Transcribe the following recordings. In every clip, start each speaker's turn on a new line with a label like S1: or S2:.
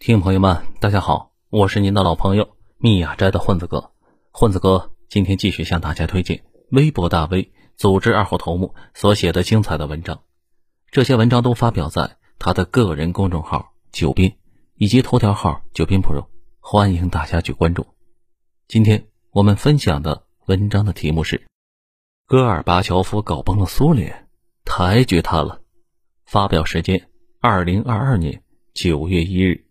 S1: 听众朋友们，大家好，我是您的老朋友密雅斋的混子哥。混子哥今天继续向大家推荐微博大 V 组织二号头目所写的精彩的文章。这些文章都发表在他的个人公众号“九斌”以及头条号“九斌 Pro”，欢迎大家去关注。今天我们分享的文章的题目是：戈尔巴乔夫搞崩了苏联，抬举他了。发表时间：二零二二年九月一日。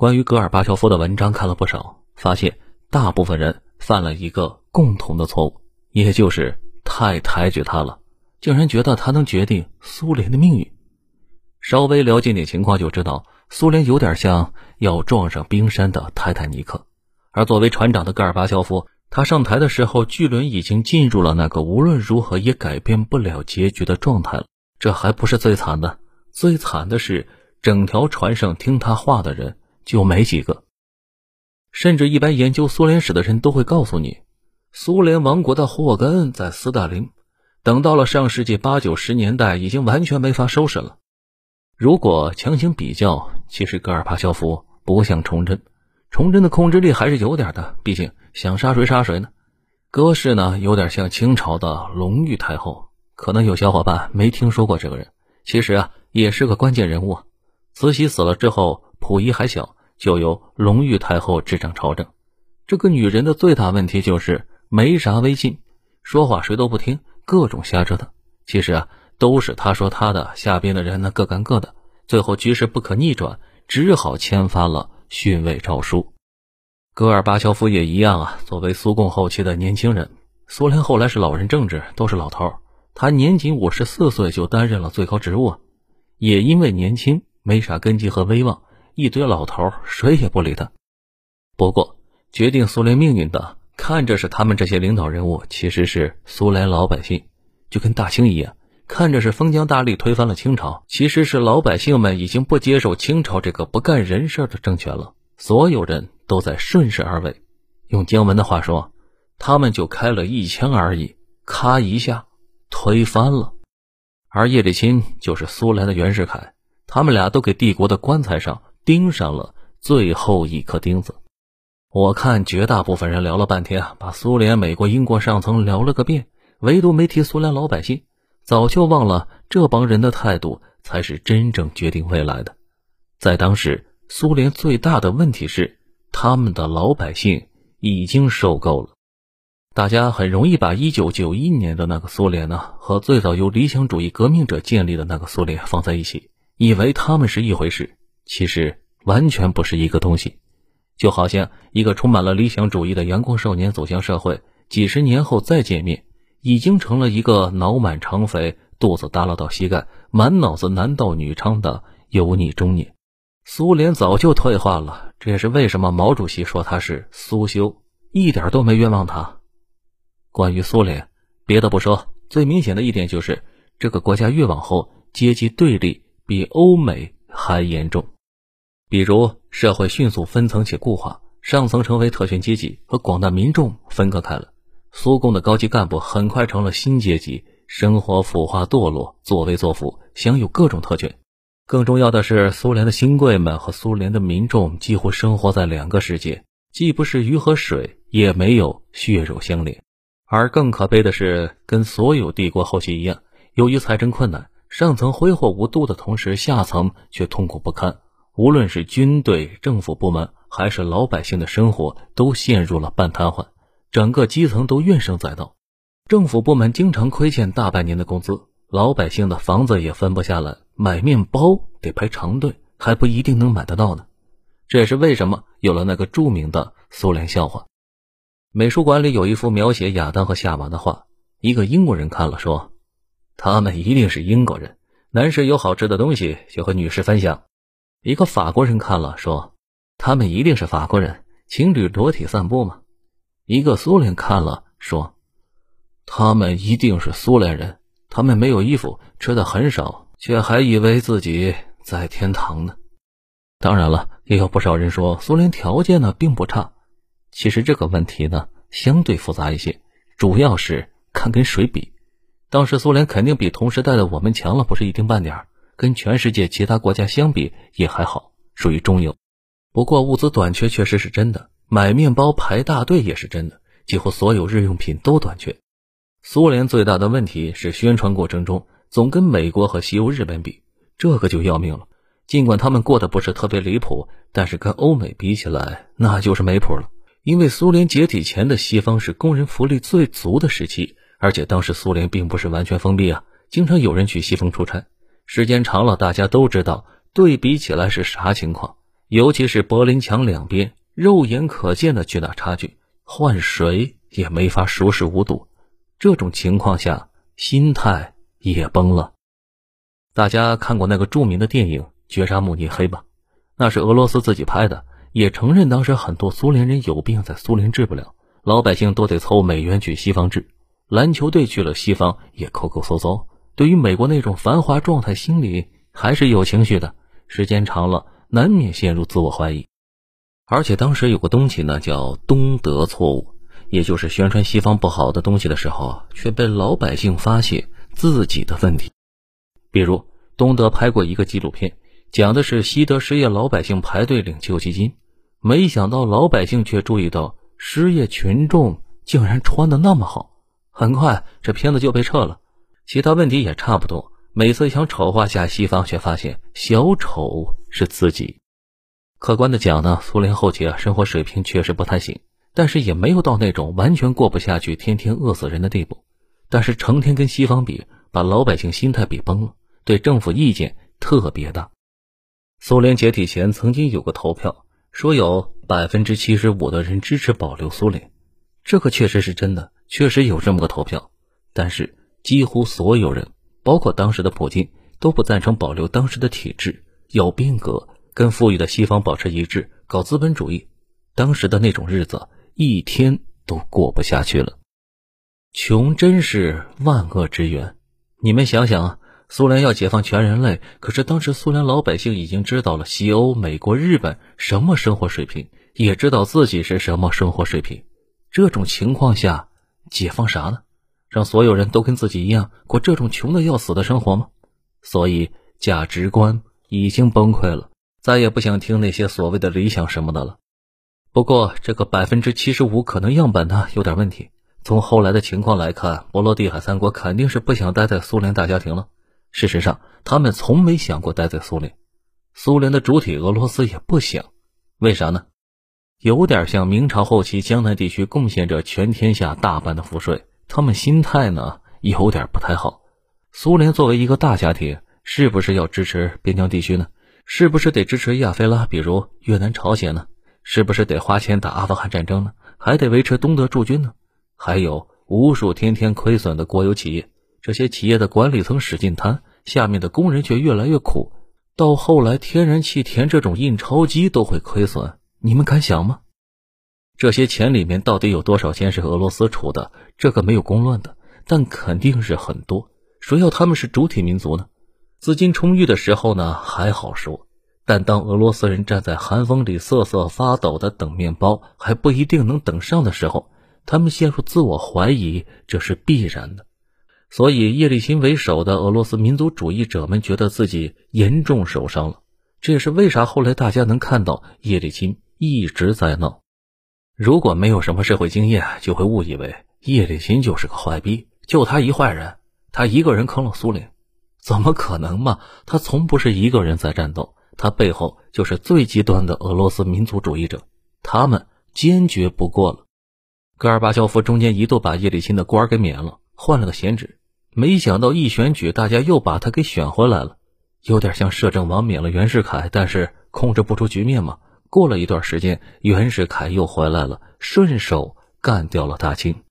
S1: 关于戈尔巴乔夫的文章看了不少，发现大部分人犯了一个共同的错误，也就是太抬举他了，竟然觉得他能决定苏联的命运。稍微了解点情况就知道，苏联有点像要撞上冰山的泰坦尼克，而作为船长的戈尔巴乔夫，他上台的时候，巨轮已经进入了那个无论如何也改变不了结局的状态了。这还不是最惨的，最惨的是整条船上听他话的人。就没几个，甚至一般研究苏联史的人都会告诉你，苏联亡国的祸根在斯大林。等到了上世纪八九十年代，已经完全没法收拾了。如果强行比较，其实戈尔巴乔夫不像崇祯，崇祯的控制力还是有点的，毕竟想杀谁杀谁呢。戈氏呢，有点像清朝的隆裕太后，可能有小伙伴没听说过这个人，其实啊，也是个关键人物。慈禧死了之后，溥仪还小。就由隆裕太后执掌朝政，这个女人的最大问题就是没啥威信，说话谁都不听，各种瞎折腾。其实啊，都是她说她的，下边的人呢各干各的，最后局势不可逆转，只好签发了逊位诏书。戈尔巴乔夫也一样啊，作为苏共后期的年轻人，苏联后来是老人政治，都是老头他年仅五十四岁就担任了最高职务，也因为年轻，没啥根基和威望。一堆老头，谁也不理他。不过，决定苏联命运的，看着是他们这些领导人物，其实是苏联老百姓，就跟大清一样，看着是封疆大吏推翻了清朝，其实是老百姓们已经不接受清朝这个不干人事的政权了。所有人都在顺势而为。用姜文的话说，他们就开了一枪而已，咔一下推翻了。而叶利钦就是苏联的袁世凯，他们俩都给帝国的棺材上。钉上了最后一颗钉子。我看绝大部分人聊了半天啊，把苏联、美国、英国上层聊了个遍，唯独没提苏联老百姓。早就忘了这帮人的态度才是真正决定未来的。在当时，苏联最大的问题是他们的老百姓已经受够了。大家很容易把1991年的那个苏联呢，和最早由理想主义革命者建立的那个苏联放在一起，以为他们是一回事。其实完全不是一个东西，就好像一个充满了理想主义的阳光少年走向社会，几十年后再见面，已经成了一个脑满肠肥、肚子耷拉到膝盖、满脑子男盗女娼的油腻中年。苏联早就退化了，这也是为什么毛主席说他是苏修，一点都没冤枉他。关于苏联，别的不说，最明显的一点就是这个国家越往后，阶级对立比欧美还严重。比如，社会迅速分层且固化，上层成为特权阶级，和广大民众分割开了。苏共的高级干部很快成了新阶级，生活腐化堕落，作威作福，享有各种特权。更重要的是，苏联的新贵们和苏联的民众几乎生活在两个世界，既不是鱼和水，也没有血肉相连。而更可悲的是，跟所有帝国后期一样，由于财政困难，上层挥霍无度的同时，下层却痛苦不堪。无论是军队、政府部门，还是老百姓的生活，都陷入了半瘫痪，整个基层都怨声载道。政府部门经常亏欠大半年的工资，老百姓的房子也分不下来，买面包得排长队，还不一定能买得到呢。这也是为什么有了那个著名的苏联笑话。美术馆里有一幅描写亚当和夏娃的画，一个英国人看了说：“他们一定是英国人，男士有好吃的东西就和女士分享。”一个法国人看了说：“他们一定是法国人，情侣裸体散步吗？”一个苏联看了说：“他们一定是苏联人，他们没有衣服，吃的很少，却还以为自己在天堂呢。”当然了，也有不少人说苏联条件呢并不差。其实这个问题呢相对复杂一些，主要是看跟谁比。当时苏联肯定比同时代的我们强了，不是一丁半点儿。跟全世界其他国家相比也还好，属于中游。不过物资短缺确实是真的，买面包排大队也是真的，几乎所有日用品都短缺。苏联最大的问题是宣传过程中总跟美国和西欧、日本比，这个就要命了。尽管他们过得不是特别离谱，但是跟欧美比起来，那就是没谱了。因为苏联解体前的西方是工人福利最足的时期，而且当时苏联并不是完全封闭啊，经常有人去西方出差。时间长了，大家都知道，对比起来是啥情况。尤其是柏林墙两边，肉眼可见的巨大差距，换谁也没法熟视无睹。这种情况下，心态也崩了。大家看过那个著名的电影《绝杀慕尼黑》吧？那是俄罗斯自己拍的，也承认当时很多苏联人有病在苏联治不了，老百姓都得凑美元去西方治。篮球队去了西方也抠抠搜搜，对于美国那种繁华状态，心里还是有情绪的。时间长了。难免陷入自我怀疑，而且当时有个东西呢，叫东德错误，也就是宣传西方不好的东西的时候，却被老百姓发现自己的问题。比如，东德拍过一个纪录片，讲的是西德失业老百姓排队领救济金，没想到老百姓却注意到失业群众竟然穿的那么好，很快这片子就被撤了。其他问题也差不多。每次想丑化下西方，却发现小丑是自己。客观的讲呢，苏联后期啊，生活水平确实不太行，但是也没有到那种完全过不下去、天天饿死人的地步。但是成天跟西方比，把老百姓心态比崩了，对政府意见特别大。苏联解体前曾经有个投票，说有百分之七十五的人支持保留苏联，这个确实是真的，确实有这么个投票。但是几乎所有人。包括当时的普京都不赞成保留当时的体制，要变革，跟富裕的西方保持一致，搞资本主义。当时的那种日子，一天都过不下去了。穷真是万恶之源。你们想想啊，苏联要解放全人类，可是当时苏联老百姓已经知道了西欧、美国、日本什么生活水平，也知道自己是什么生活水平。这种情况下，解放啥呢？让所有人都跟自己一样过这种穷的要死的生活吗？所以价值观已经崩溃了，再也不想听那些所谓的理想什么的了。不过这个百分之七十五可能样本呢有点问题。从后来的情况来看，波罗的海三国肯定是不想待在苏联大家庭了。事实上，他们从没想过待在苏联。苏联的主体俄罗斯也不想。为啥呢？有点像明朝后期江南地区贡献着全天下大半的赋税。他们心态呢有点不太好。苏联作为一个大家庭，是不是要支持边疆地区呢？是不是得支持亚非拉，比如越南、朝鲜呢？是不是得花钱打阿富汗战争呢？还得维持东德驻军呢？还有无数天天亏损的国有企业，这些企业的管理层使劲贪，下面的工人却越来越苦。到后来，天然气田这种印钞机都会亏损，你们敢想吗？这些钱里面到底有多少钱是俄罗斯出的？这个没有公论的，但肯定是很多。谁要他们是主体民族呢？资金充裕的时候呢还好说，但当俄罗斯人站在寒风里瑟瑟发抖的等面包，还不一定能等上的时候，他们陷入自我怀疑，这是必然的。所以叶利钦为首的俄罗斯民族主义者们觉得自己严重受伤了。这也是为啥后来大家能看到叶利钦一直在闹。如果没有什么社会经验，就会误以为叶利钦就是个坏逼，就他一坏人，他一个人坑了苏联，怎么可能嘛？他从不是一个人在战斗，他背后就是最极端的俄罗斯民族主义者，他们坚决不过了。戈尔巴乔夫中间一度把叶利钦的官给免了，换了个闲职，没想到一选举，大家又把他给选回来了，有点像摄政王免了袁世凯，但是控制不出局面嘛。过了一段时间，袁世凯又回来了，顺手干掉了大清。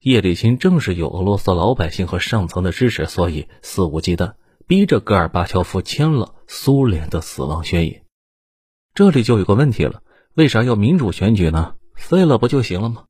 S1: 叶利钦正是有俄罗斯老百姓和上层的支持，所以肆无忌惮，逼着戈尔巴乔夫签了苏联的死亡宣言。这里就有个问题了：为啥要民主选举呢？废了不就行了吗？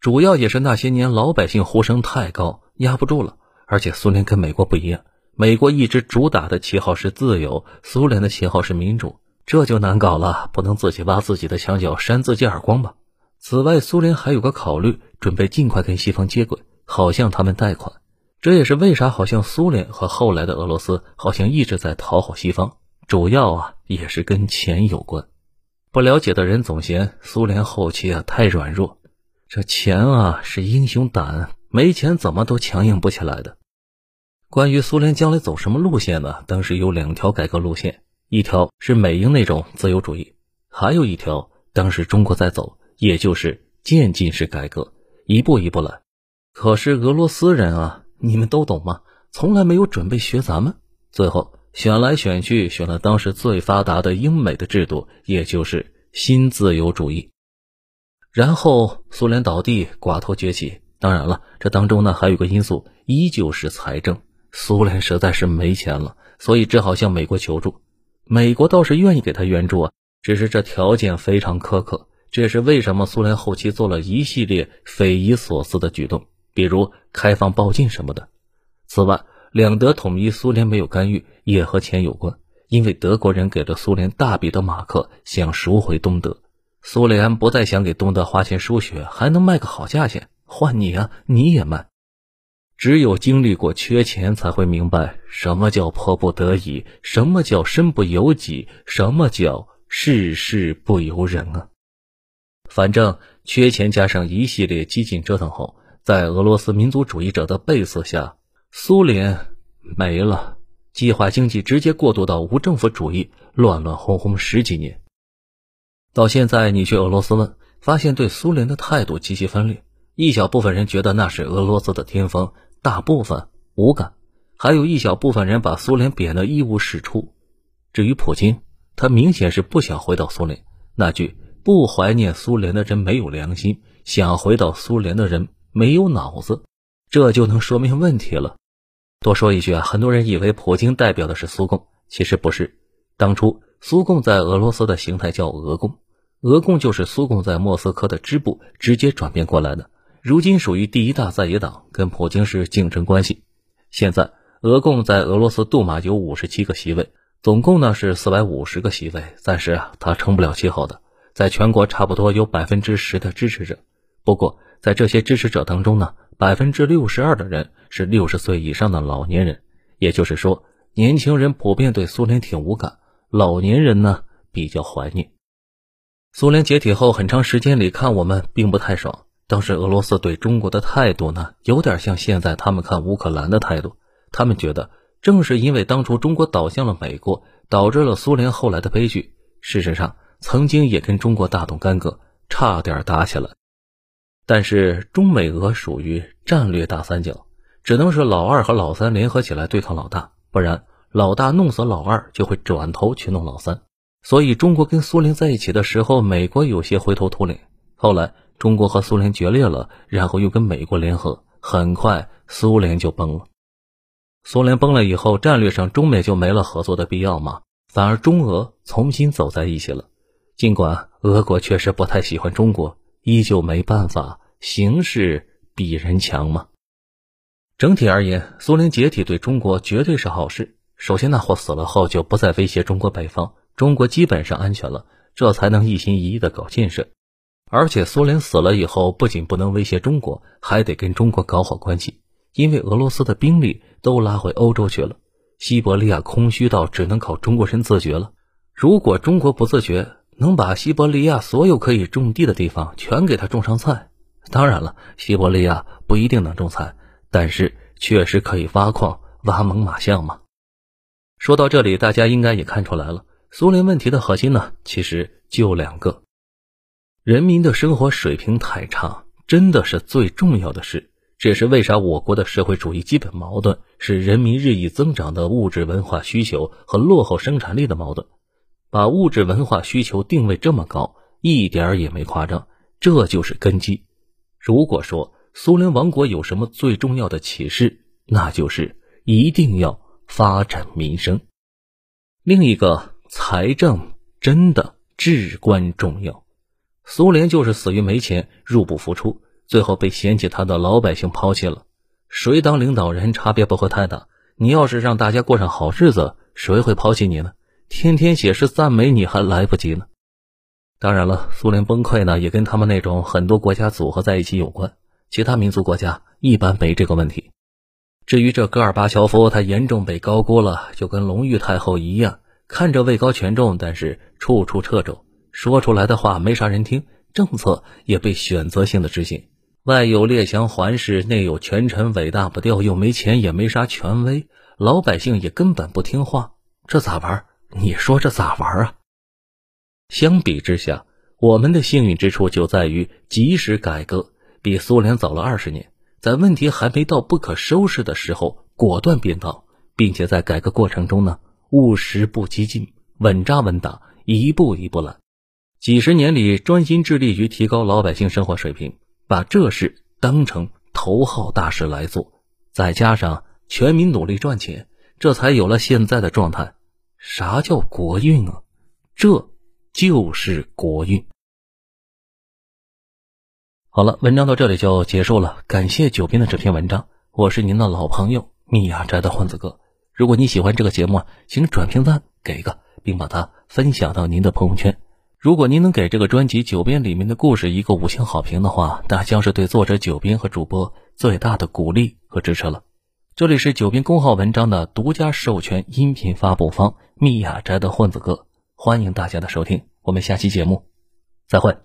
S1: 主要也是那些年老百姓呼声太高，压不住了。而且苏联跟美国不一样，美国一直主打的旗号是自由，苏联的旗号是民主。这就难搞了，不能自己挖自己的墙角，扇自己耳光吧？此外，苏联还有个考虑，准备尽快跟西方接轨，好向他们贷款。这也是为啥好像苏联和后来的俄罗斯好像一直在讨好西方，主要啊也是跟钱有关。不了解的人总嫌苏联后期啊太软弱，这钱啊是英雄胆，没钱怎么都强硬不起来的。关于苏联将来走什么路线呢？当时有两条改革路线，一条是美英那种自由主义，还有一条当时中国在走，也就是渐进式改革，一步一步来。可是俄罗斯人啊，你们都懂吗？从来没有准备学咱们，最后。选来选去，选了当时最发达的英美的制度，也就是新自由主义。然后苏联倒地，寡头崛起。当然了，这当中呢还有个因素，依旧是财政。苏联实在是没钱了，所以只好向美国求助。美国倒是愿意给他援助啊，只是这条件非常苛刻。这也是为什么苏联后期做了一系列匪夷所思的举动，比如开放报禁什么的。此外，两德统一，苏联没有干预，也和钱有关。因为德国人给了苏联大笔的马克，想赎回东德。苏联不再想给东德花钱输血，还能卖个好价钱，换你啊，你也卖。只有经历过缺钱，才会明白什么叫迫不得已，什么叫身不由己，什么叫事事不由人啊。反正缺钱加上一系列激进折腾后，在俄罗斯民族主义者的背刺下。苏联没了，计划经济直接过渡到无政府主义，乱乱哄哄十几年。到现在，你去俄罗斯问，发现对苏联的态度极其分裂。一小部分人觉得那是俄罗斯的巅峰，大部分无感；还有一小部分人把苏联贬得一无是处。至于普京，他明显是不想回到苏联。那句“不怀念苏联的人没有良心，想回到苏联的人没有脑子”，这就能说明问题了。多说一句啊，很多人以为普京代表的是苏共，其实不是。当初苏共在俄罗斯的形态叫俄共，俄共就是苏共在莫斯科的支部直接转变过来的。如今属于第一大在野党，跟普京是竞争关系。现在俄共在俄罗斯杜马有五十七个席位，总共呢是四百五十个席位，暂时啊他撑不了气候的，在全国差不多有百分之十的支持者。不过在这些支持者当中呢。百分之六十二的人是六十岁以上的老年人，也就是说，年轻人普遍对苏联挺无感，老年人呢比较怀念。苏联解体后很长时间里看我们并不太爽，当时俄罗斯对中国的态度呢，有点像现在他们看乌克兰的态度。他们觉得，正是因为当初中国倒向了美国，导致了苏联后来的悲剧。事实上，曾经也跟中国大动干戈，差点打起来。但是中美俄属于战略大三角，只能是老二和老三联合起来对抗老大，不然老大弄死老二就会转头去弄老三。所以中国跟苏联在一起的时候，美国有些灰头土脸。后来中国和苏联决裂了，然后又跟美国联合，很快苏联就崩了。苏联崩了以后，战略上中美就没了合作的必要嘛，反而中俄重新走在一起了。尽管俄国确实不太喜欢中国。依旧没办法，形势比人强嘛。整体而言，苏联解体对中国绝对是好事。首先，那货死了后就不再威胁中国北方，中国基本上安全了，这才能一心一意的搞建设。而且，苏联死了以后，不仅不能威胁中国，还得跟中国搞好关系，因为俄罗斯的兵力都拉回欧洲去了，西伯利亚空虚到只能靠中国人自觉了。如果中国不自觉，能把西伯利亚所有可以种地的地方全给他种上菜，当然了，西伯利亚不一定能种菜，但是确实可以挖矿、挖猛犸象嘛。说到这里，大家应该也看出来了，苏联问题的核心呢，其实就两个：人民的生活水平太差，真的是最重要的事。这也是为啥我国的社会主义基本矛盾是人民日益增长的物质文化需求和落后生产力的矛盾。把物质文化需求定位这么高，一点也没夸张，这就是根基。如果说苏联王国有什么最重要的启示，那就是一定要发展民生。另一个，财政真的至关重要。苏联就是死于没钱，入不敷出，最后被嫌弃他的老百姓抛弃了。谁当领导人差别不会太大。你要是让大家过上好日子，谁会抛弃你呢？天天写诗赞美你还来不及呢。当然了，苏联崩溃呢，也跟他们那种很多国家组合在一起有关。其他民族国家一般没这个问题。至于这戈尔巴乔夫，他严重被高估了，就跟隆裕太后一样，看着位高权重，但是处处掣肘，说出来的话没啥人听，政策也被选择性的执行。外有列强环视，内有权臣尾大不掉，又没钱也没啥权威，老百姓也根本不听话，这咋玩？你说这咋玩啊？相比之下，我们的幸运之处就在于及时改革，比苏联早了二十年，在问题还没到不可收拾的时候果断变道，并且在改革过程中呢务实不激进，稳扎稳打，一步一步来，几十年里专心致力于提高老百姓生活水平。把这事当成头号大事来做，再加上全民努力赚钱，这才有了现在的状态。啥叫国运啊？这就是国运。好了，文章到这里就结束了。感谢九斌的这篇文章，我是您的老朋友密雅斋的混子哥。如果你喜欢这个节目，请转评赞给一个，并把它分享到您的朋友圈。如果您能给这个专辑《九编》里面的故事一个五星好评的话，那将是对作者九编和主播最大的鼓励和支持了。这里是九编公号文章的独家授权音频发布方——密雅斋的混子哥，欢迎大家的收听。我们下期节目再会。